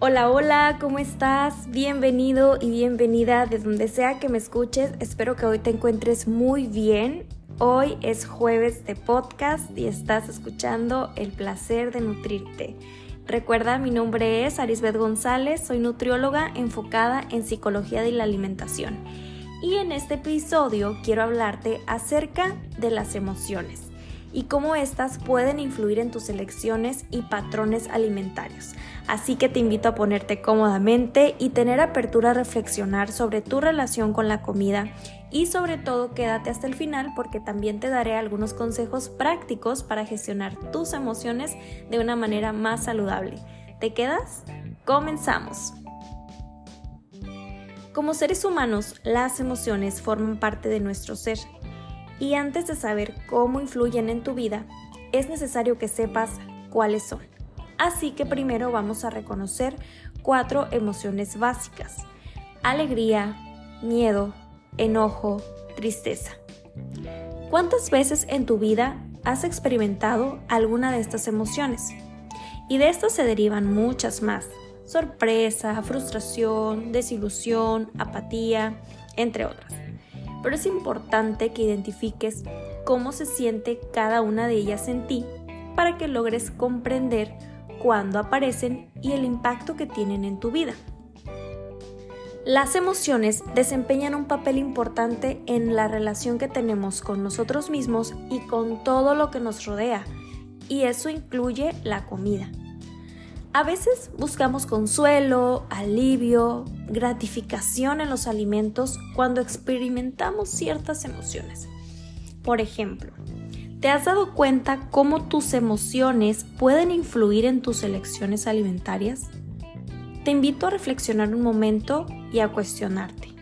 Hola, hola, ¿cómo estás? Bienvenido y bienvenida de donde sea que me escuches. Espero que hoy te encuentres muy bien. Hoy es jueves de podcast y estás escuchando El placer de nutrirte. Recuerda, mi nombre es Arisbeth González, soy nutrióloga enfocada en psicología de la alimentación. Y en este episodio quiero hablarte acerca de las emociones y cómo éstas pueden influir en tus elecciones y patrones alimentarios. Así que te invito a ponerte cómodamente y tener apertura a reflexionar sobre tu relación con la comida y sobre todo quédate hasta el final porque también te daré algunos consejos prácticos para gestionar tus emociones de una manera más saludable. ¿Te quedas? Comenzamos. Como seres humanos, las emociones forman parte de nuestro ser y antes de saber cómo influyen en tu vida, es necesario que sepas cuáles son. Así que primero vamos a reconocer cuatro emociones básicas. Alegría, miedo, enojo, tristeza. ¿Cuántas veces en tu vida has experimentado alguna de estas emociones? Y de estas se derivan muchas más. Sorpresa, frustración, desilusión, apatía, entre otras pero es importante que identifiques cómo se siente cada una de ellas en ti para que logres comprender cuándo aparecen y el impacto que tienen en tu vida. Las emociones desempeñan un papel importante en la relación que tenemos con nosotros mismos y con todo lo que nos rodea, y eso incluye la comida. A veces buscamos consuelo, alivio, gratificación en los alimentos cuando experimentamos ciertas emociones. Por ejemplo, ¿te has dado cuenta cómo tus emociones pueden influir en tus elecciones alimentarias? Te invito a reflexionar un momento y a cuestionarte.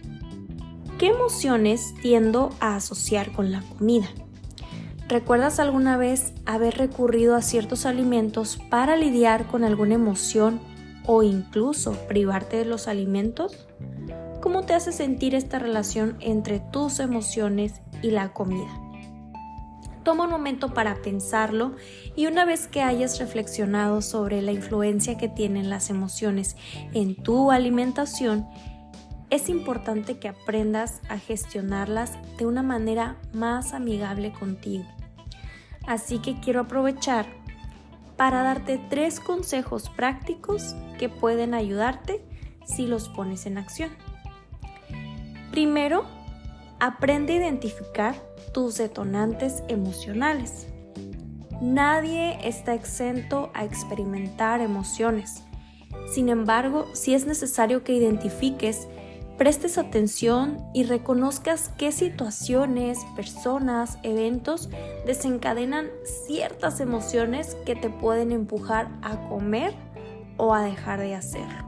¿Qué emociones tiendo a asociar con la comida? ¿Recuerdas alguna vez haber recurrido a ciertos alimentos para lidiar con alguna emoción o incluso privarte de los alimentos? ¿Cómo te hace sentir esta relación entre tus emociones y la comida? Toma un momento para pensarlo y una vez que hayas reflexionado sobre la influencia que tienen las emociones en tu alimentación, es importante que aprendas a gestionarlas de una manera más amigable contigo. Así que quiero aprovechar para darte tres consejos prácticos que pueden ayudarte si los pones en acción. Primero, aprende a identificar tus detonantes emocionales. Nadie está exento a experimentar emociones. Sin embargo, si es necesario que identifiques prestes atención y reconozcas qué situaciones, personas, eventos desencadenan ciertas emociones que te pueden empujar a comer o a dejar de hacerlo.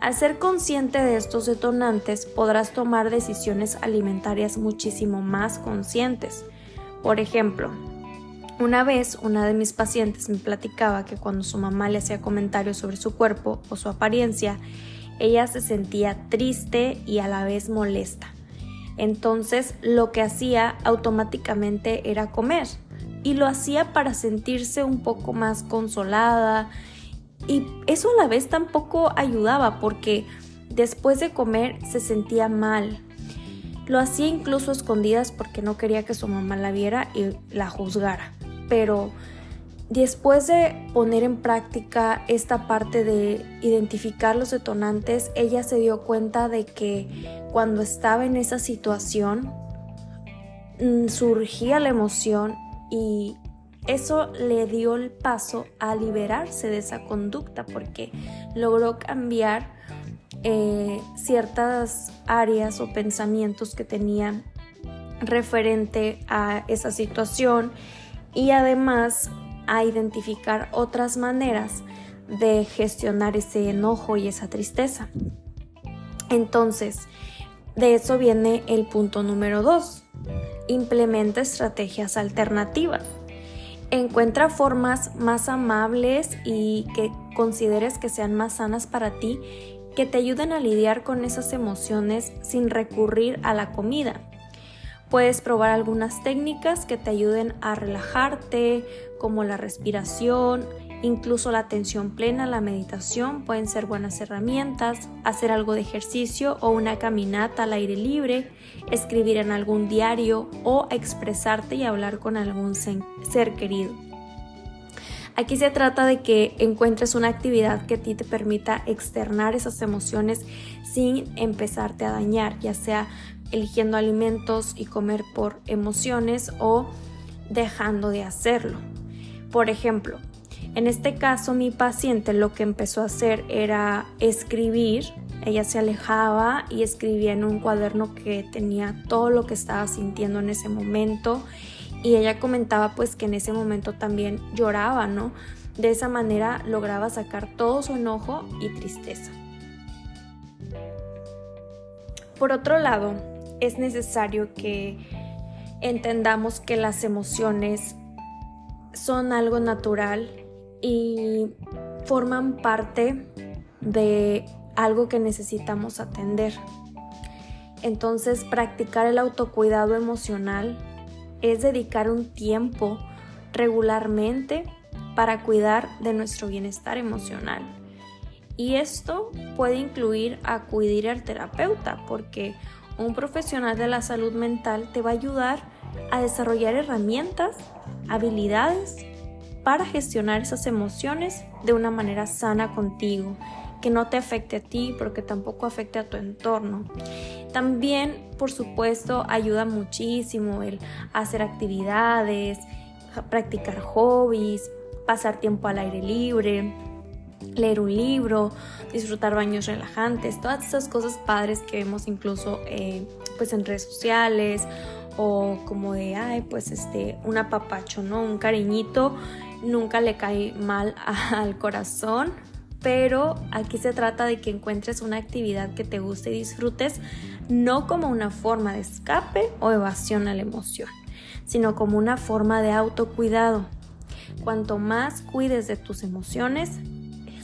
Al ser consciente de estos detonantes podrás tomar decisiones alimentarias muchísimo más conscientes. Por ejemplo, una vez una de mis pacientes me platicaba que cuando su mamá le hacía comentarios sobre su cuerpo o su apariencia, ella se sentía triste y a la vez molesta. Entonces lo que hacía automáticamente era comer y lo hacía para sentirse un poco más consolada y eso a la vez tampoco ayudaba porque después de comer se sentía mal. Lo hacía incluso a escondidas porque no quería que su mamá la viera y la juzgara. Pero Después de poner en práctica esta parte de identificar los detonantes, ella se dio cuenta de que cuando estaba en esa situación mm, surgía la emoción y eso le dio el paso a liberarse de esa conducta porque logró cambiar eh, ciertas áreas o pensamientos que tenía referente a esa situación y además a identificar otras maneras de gestionar ese enojo y esa tristeza. Entonces, de eso viene el punto número dos. Implementa estrategias alternativas. Encuentra formas más amables y que consideres que sean más sanas para ti que te ayuden a lidiar con esas emociones sin recurrir a la comida. Puedes probar algunas técnicas que te ayuden a relajarte, como la respiración, Incluso la atención plena, la meditación pueden ser buenas herramientas, hacer algo de ejercicio o una caminata al aire libre, escribir en algún diario o expresarte y hablar con algún ser querido. Aquí se trata de que encuentres una actividad que a ti te permita externar esas emociones sin empezarte a dañar, ya sea eligiendo alimentos y comer por emociones o dejando de hacerlo. Por ejemplo, en este caso mi paciente lo que empezó a hacer era escribir. Ella se alejaba y escribía en un cuaderno que tenía todo lo que estaba sintiendo en ese momento y ella comentaba pues que en ese momento también lloraba, ¿no? De esa manera lograba sacar todo su enojo y tristeza. Por otro lado, es necesario que entendamos que las emociones son algo natural y forman parte de algo que necesitamos atender. Entonces, practicar el autocuidado emocional es dedicar un tiempo regularmente para cuidar de nuestro bienestar emocional. Y esto puede incluir acudir al terapeuta porque un profesional de la salud mental te va a ayudar a desarrollar herramientas, habilidades para gestionar esas emociones de una manera sana contigo, que no te afecte a ti, pero que tampoco afecte a tu entorno. También, por supuesto, ayuda muchísimo el hacer actividades, practicar hobbies, pasar tiempo al aire libre, leer un libro, disfrutar baños relajantes, todas esas cosas padres que vemos incluso eh, pues en redes sociales o como de, ay, pues este, un apapacho. Un cariñito nunca le cae mal al corazón pero aquí se trata de que encuentres una actividad que te guste y disfrutes, no como una forma de escape o evasión a la emoción, sino como una forma de autocuidado. Cuanto más cuides de tus emociones,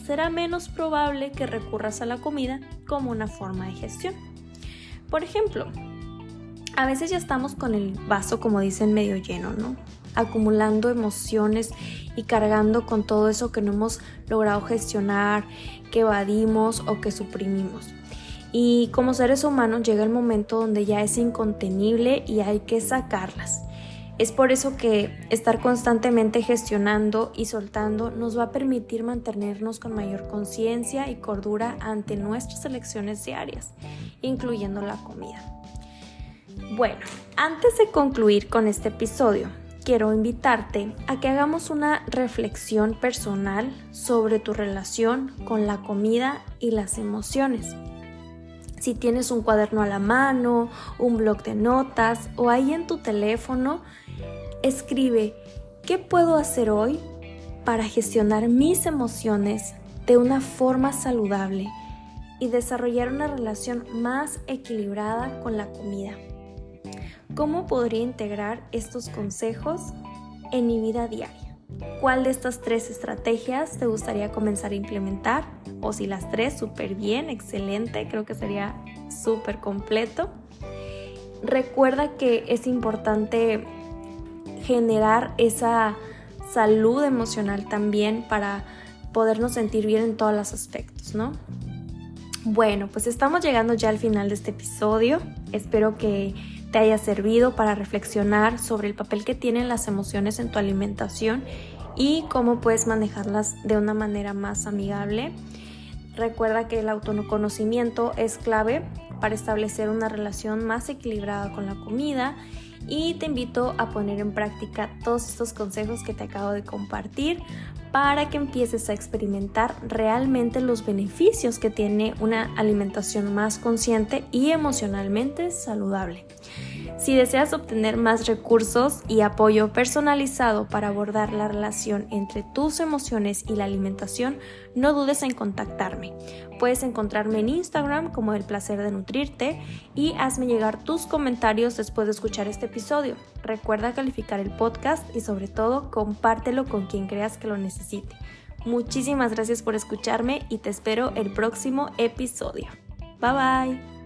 será menos probable que recurras a la comida como una forma de gestión. Por ejemplo, a veces ya estamos con el vaso, como dicen, medio lleno, ¿no? Acumulando emociones y cargando con todo eso que no hemos logrado gestionar, que evadimos o que suprimimos. Y como seres humanos llega el momento donde ya es incontenible y hay que sacarlas. Es por eso que estar constantemente gestionando y soltando nos va a permitir mantenernos con mayor conciencia y cordura ante nuestras elecciones diarias, incluyendo la comida. Bueno, antes de concluir con este episodio, quiero invitarte a que hagamos una reflexión personal sobre tu relación con la comida y las emociones. Si tienes un cuaderno a la mano, un blog de notas o ahí en tu teléfono, escribe ¿qué puedo hacer hoy para gestionar mis emociones de una forma saludable y desarrollar una relación más equilibrada con la comida? ¿Cómo podría integrar estos consejos en mi vida diaria? ¿Cuál de estas tres estrategias te gustaría comenzar a implementar? O si las tres, súper bien, excelente, creo que sería súper completo. Recuerda que es importante generar esa salud emocional también para podernos sentir bien en todos los aspectos, ¿no? Bueno, pues estamos llegando ya al final de este episodio. Espero que te haya servido para reflexionar sobre el papel que tienen las emociones en tu alimentación y cómo puedes manejarlas de una manera más amigable. Recuerda que el autoconocimiento es clave para establecer una relación más equilibrada con la comida y te invito a poner en práctica todos estos consejos que te acabo de compartir para que empieces a experimentar realmente los beneficios que tiene una alimentación más consciente y emocionalmente saludable. Si deseas obtener más recursos y apoyo personalizado para abordar la relación entre tus emociones y la alimentación, no dudes en contactarme. Puedes encontrarme en Instagram como El Placer de Nutrirte y hazme llegar tus comentarios después de escuchar este episodio. Recuerda calificar el podcast y sobre todo compártelo con quien creas que lo necesite. Muchísimas gracias por escucharme y te espero el próximo episodio. Bye bye.